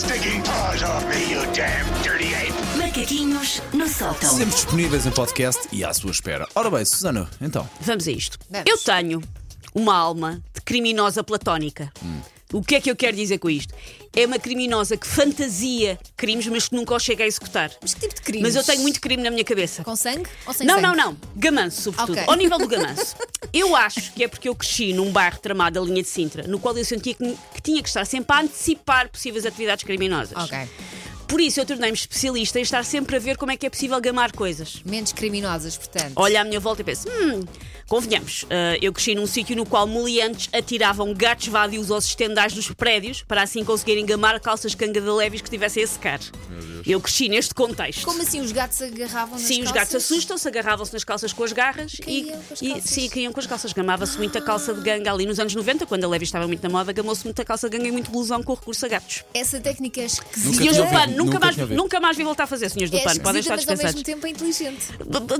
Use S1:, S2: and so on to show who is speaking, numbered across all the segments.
S1: stinking paws off me, you damn dirty ape!
S2: Macaquinhos no sótão.
S3: Sempre disponíveis em podcast e à sua espera. Ora bem, Susana, então.
S4: Vamos a isto.
S5: Vamos.
S4: Eu tenho uma alma de criminosa platónica. O que é que eu quero dizer com isto? É uma criminosa que fantasia crimes, mas que nunca os chega a executar.
S5: Mas que tipo de crime?
S4: Mas eu tenho muito crime na minha cabeça.
S5: Com sangue ou sem
S4: Não,
S5: sangue?
S4: não, não. Gamanço, sobretudo.
S5: Ok.
S4: Ao nível do gamanço. Eu acho que é porque eu cresci num bairro tramado da linha de Sintra, no qual eu sentia que, que tinha que estar sempre a antecipar possíveis atividades criminosas.
S5: Ok.
S4: Por isso eu tornei-me especialista em estar sempre a ver como é que é possível gamar coisas.
S5: Menos criminosas, portanto.
S4: Olho à minha volta e penso, hum, convenhamos, ah, eu cresci num sítio no qual moliantes atiravam gatos vadios aos estendais dos prédios para assim conseguirem gamar calças canga de leves que estivessem a secar. Eu cresci neste contexto.
S5: Como assim os gatos agarravam nas
S4: Sim, os
S5: calças?
S4: gatos assustam-se, agarravam-se nas calças com as garras
S5: Caíam com as
S4: e, e sim, caíam com as calças. Gamava-se muita calça de ganga ali nos anos 90, quando a Levi estava muito na moda, gamou-se muita calça de ganga e muito blusão com recurso a gatos.
S5: Essa técnica é esquisita.
S3: Nunca ouvido,
S4: nunca, mais, nunca mais vi voltar a fazer, senhores do
S5: é
S4: PAN, podem estar
S5: mas ao mesmo tempo é inteligente.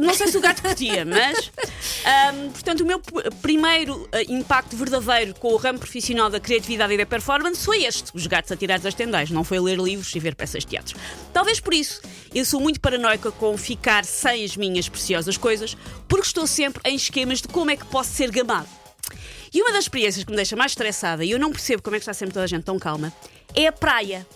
S4: Não sei se o gato curtia, mas. ahm, portanto, o meu primeiro ah, impacto verdadeiro com o ramo profissional da criatividade e da performance foi este: os gatos atirados às tendais. Não foi ler livros e ver peças de teatro. Talvez por isso eu sou muito paranoica com ficar sem as minhas preciosas coisas, porque estou sempre em esquemas de como é que posso ser gamado. E uma das experiências que me deixa mais estressada, e eu não percebo como é que está sempre toda a gente tão calma, é a praia.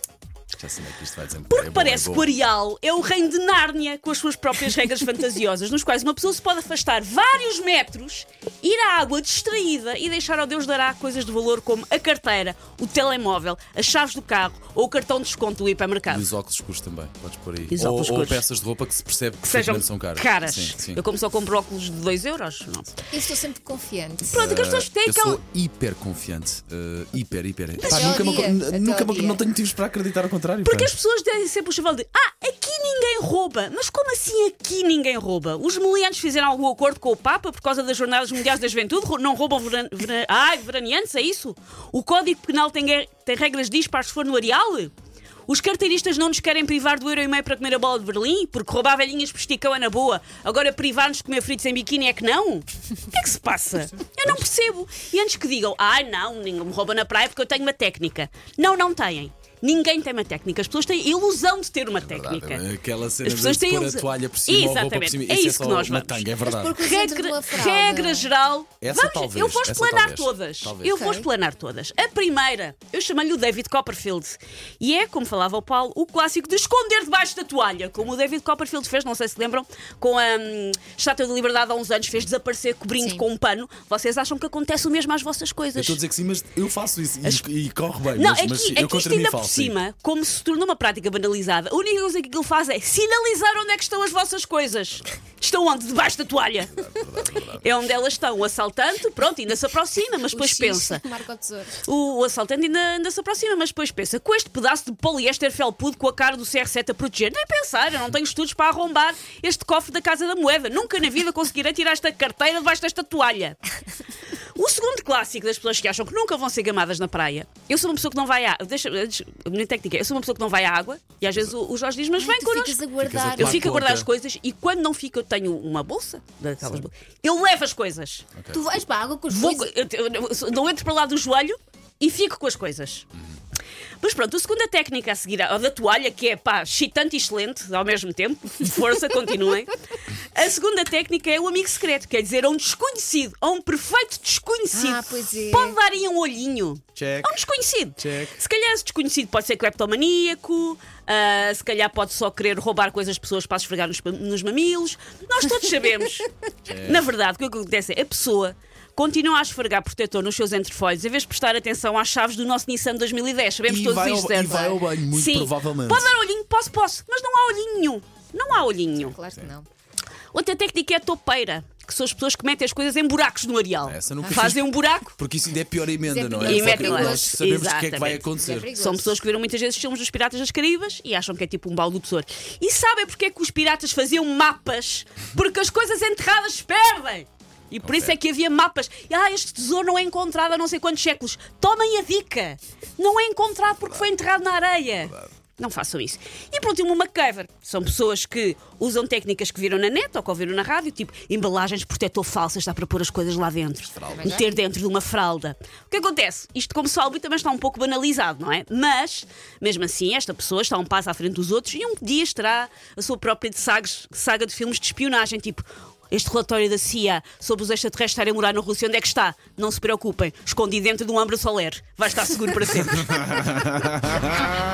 S3: Já sei que isto vai
S4: Porque
S3: é bom,
S4: parece
S3: é
S4: que o Arial é o reino de Nárnia, com as suas próprias regras fantasiosas, nos quais uma pessoa se pode afastar vários metros, ir à água distraída e deixar ao Deus dará coisas de valor como a carteira, o telemóvel, as chaves do carro ou o cartão de desconto do
S3: E
S4: hipermercado.
S3: os óculos escuros também, podes pôr aí.
S4: E
S3: ou, ou peças de roupa que se percebe que
S4: sejam
S3: são caras.
S4: caras.
S3: Sim, sim.
S4: Eu, como só compro óculos de 2 euros, não.
S5: Eu estou sempre confiante.
S4: Pronto, que as pessoas têm
S3: eu
S4: aquela.
S3: sou hiper confiante. uh, hiper, hiper. Pá, nunca me,
S5: dia,
S3: nunca me- não tenho motivos para acreditar ao contrário.
S4: Porque
S3: pá.
S4: as pessoas dizem sempre o chaval de Ah, aqui ninguém rouba. Mas como assim aqui ninguém rouba? Os meliantes fizeram algum acordo com o Papa por causa das Jornadas Mundiais da Juventude? Não roubam veran... veran- Ai, veraneantes, é isso? O Código Penal tem, tem regras dispares se for no Areal? Os carteiristas não nos querem privar do euro e meio para comer a bola de Berlim? Porque roubar velhinhas por esticão é na boa. Agora privar-nos de comer fritos em biquíni é que não? O que é que se passa? Eu não percebo. E antes que digam, ai não, ninguém me rouba na praia porque eu tenho uma técnica. Não, não têm. Ninguém tem uma técnica. As pessoas têm a ilusão de ter uma técnica.
S3: Verdade, Aquela cena
S4: As pessoas
S3: de
S4: têm
S3: pôr a
S4: ilusão.
S3: toalha por cima ou a roupa por
S4: Exatamente.
S3: cima.
S4: É
S3: isso
S4: isso
S3: só
S4: que nós vamos.
S3: tanga, é verdade.
S5: De
S4: Regra, regra geral.
S3: Essa
S4: Vamos,
S3: talvez,
S4: eu vou explanar todas.
S3: talvez.
S4: Eu vou
S5: Ok.
S4: explanar todas. A primeira, eu chamo-lhe o David Copperfield. E é, como falava o Paulo, o clássico de esconder debaixo da toalha, como o David Copperfield fez, não sei se lembram, com a hum, Estátua da Liberdade há uns anos, fez desaparecer cobrindo
S5: Sim.
S4: com um pano. Vocês acham que acontece o mesmo às vossas
S3: Eu
S4: coisas?
S3: estou a dizer que sim, mas eu faço isso e, e corre bem.
S4: Não,
S3: mas,
S4: aqui,
S3: mas
S4: aqui
S3: eu contra mim sim.
S4: cima, como se tornou uma prática banalizada, a única coisa que ele faz é sinalizar onde é que estão as vossas coisas. Estão onde? Debaixo da toalha. É onde elas estão. O assaltante, pronto, ainda se aproxima, mas
S5: O
S4: depois pensa.
S5: O,
S4: o assaltante ainda, ainda se aproxima, mas depois pensa: com este pedaço de poliéster felpudo com a cara do CR7 a proteger, nem pensar, eu não tenho estudos para arrombar este cofre da Casa da Moeda. Nunca na vida conseguirei tirar esta carteira debaixo desta toalha. O segundo clássico das pessoas que acham que nunca vão ser gamadas na praia. Eu sou uma pessoa que não vai à Deixa, minha técnica é: eu sou uma pessoa que não vai à água e às vezes o, o Jorge diz, mas vem connosco.
S5: ficas a guardar.
S3: Ficas
S4: Eu fico a guardar as coisas e quando não fico, eu tenho uma bolsa daquelas bolsas. Eu levo as coisas.
S5: Tu vais para a água com os
S4: Vou,
S5: coisas.
S4: eu, eu- eu não entro para lá do joelho e fico com as coisas. Mas pronto, a segunda técnica a seguir, a da toalha, que é pá, excitante e excelente ao mesmo tempo, força, continuem. A segunda técnica é o amigo secreto, quer dizer, a um desconhecido, a um perfeito desconhecido.
S5: Ah, pois é.
S4: Pode dar aí um olhinho.
S3: Check.
S4: A um desconhecido.
S3: Check.
S4: Se calhar esse desconhecido pode ser cleptomaníaco, ah, se calhar pode só querer roubar coisas de pessoas para esfregar nos, nos mamilos. Nós todos sabemos. Na verdade, o que acontece é a pessoa continua a esfregar protetor nos seus entrefolhos em vez de prestar atenção às chaves do nosso Nissan 2010. Sabemos
S3: E
S4: todos
S3: vai ao-
S4: isto,
S3: e
S4: certo?
S3: vai ao banho, muito
S4: Sim.
S3: provavelmente.
S4: Pode dar olhinho, posso, posso, mas não há olhinho nenhum. Não há olhinho.
S5: Claro que não.
S4: Outra técnica é a topeira, que são as pessoas que metem as coisas em buracos no areal. Fazem um buraco
S3: Porque isso ainda é pior emenda,
S5: é
S3: não é?
S4: E metem
S3: nós sabemos o que é que vai acontecer.
S5: É.
S4: São pessoas que viram muitas vezes os filmes dos Piratas das Caribas e acham que é tipo um baú do tesouro. E sabem porque é que os piratas faziam mapas? Porque as coisas enterradas se perdem! E por isso é que havia mapas. Ah, este tesouro não é encontrado há não sei quantos séculos. Tomem a dica! Não é encontrado porque foi enterrado na areia. Não façam isso. E por último, o MacGyver. São pessoas que usam técnicas que viram na net ou que ouviram na rádio, tipo embalagens de protetor falsas, dá para pôr as coisas lá dentro. Meter dentro de uma fralda. O que acontece? Isto, como sabe, também está um pouco banalizado, não é? Mas, mesmo assim, esta pessoa está um passo à frente dos outros e um dia terá a sua própria sagas- saga de filmes de espionagem, tipo. Este relatório da CIA sobre os extraterrestres estarem a morar na Rússia, onde é que está? Não se preocupem, escondido dentro de um Ambra Soler. Vai estar seguro para sempre.